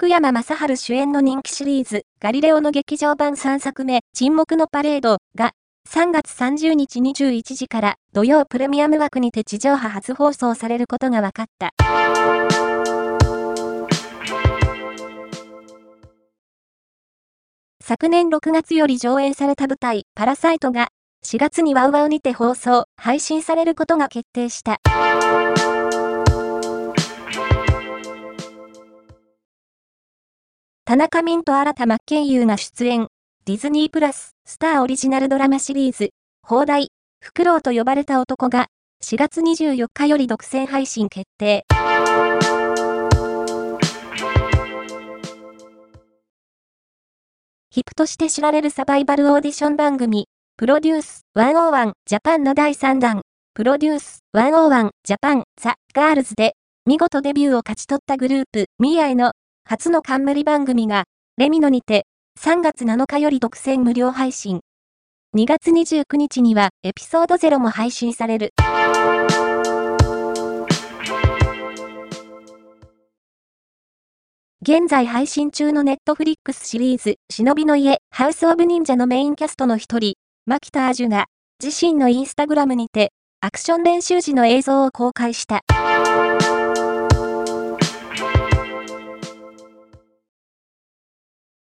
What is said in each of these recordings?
福山雅治主演の人気シリーズ、ガリレオの劇場版3作目、沈黙のパレードが、3月30日21時から土曜プレミアム枠にて地上波初放送されることが分かった。昨年6月より上演された舞台、パラサイトが、4月にワウワウにて放送、配信されることが決定した。田中泯と新田真剣佑が出演、ディズニープラス、スターオリジナルドラマシリーズ、邦題、フクロウと呼ばれた男が、4月24日より独占配信決定。日プとして知られるサバイバルオーディション番組、プロデュース101ジャパンの第3弾、プロデュース101ジャパンザ・ガールズで、見事デビューを勝ち取ったグループ、ミアへの初の冠番組が、レミノにて、3月7日より独占無料配信。2月29日には、エピソード0も配信される。現在配信中のネットフリックスシリーズ、忍びの家、ハウスオブ忍者のメインキャストの一人、牧田アジュが、自身のインスタグラムにて、アクション練習時の映像を公開した。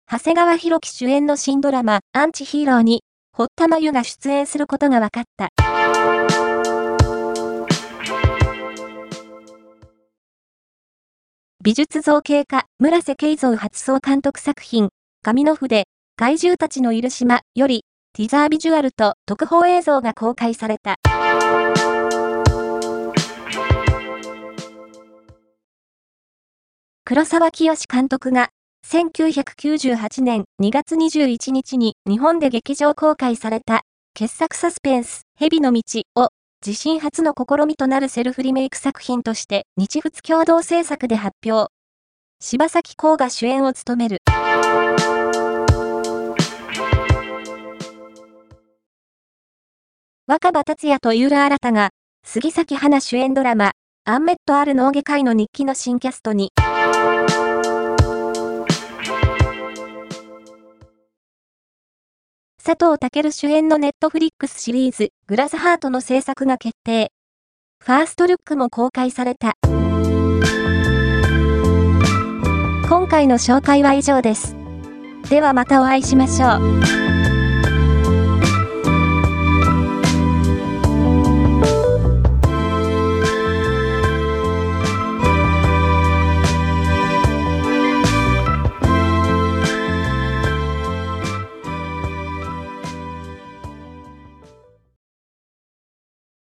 長谷川博己主演の新ドラマ、アンチヒーローに、堀田真由が出演することが分かった。美術造形家、村瀬慶三初総監督作品、神の筆、怪獣たちのいる島より、ティザービジュアルと特報映像が公開された。黒沢清監督が1998年2月21日に日本で劇場公開された傑作サスペンス、蛇の道を自身初の試みとなるセルフリメイク作品として日仏共同制作で発表。柴咲コウが主演を務める。若葉達也と井浦新が杉咲花主演ドラマアンメットある脳外科医の日記の新キャストに。佐藤健主演のネットフリックスシリーズ、グラスハートの制作が決定。ファーストルックも公開された。今回の紹介は以上です。ではまたお会いしましょう。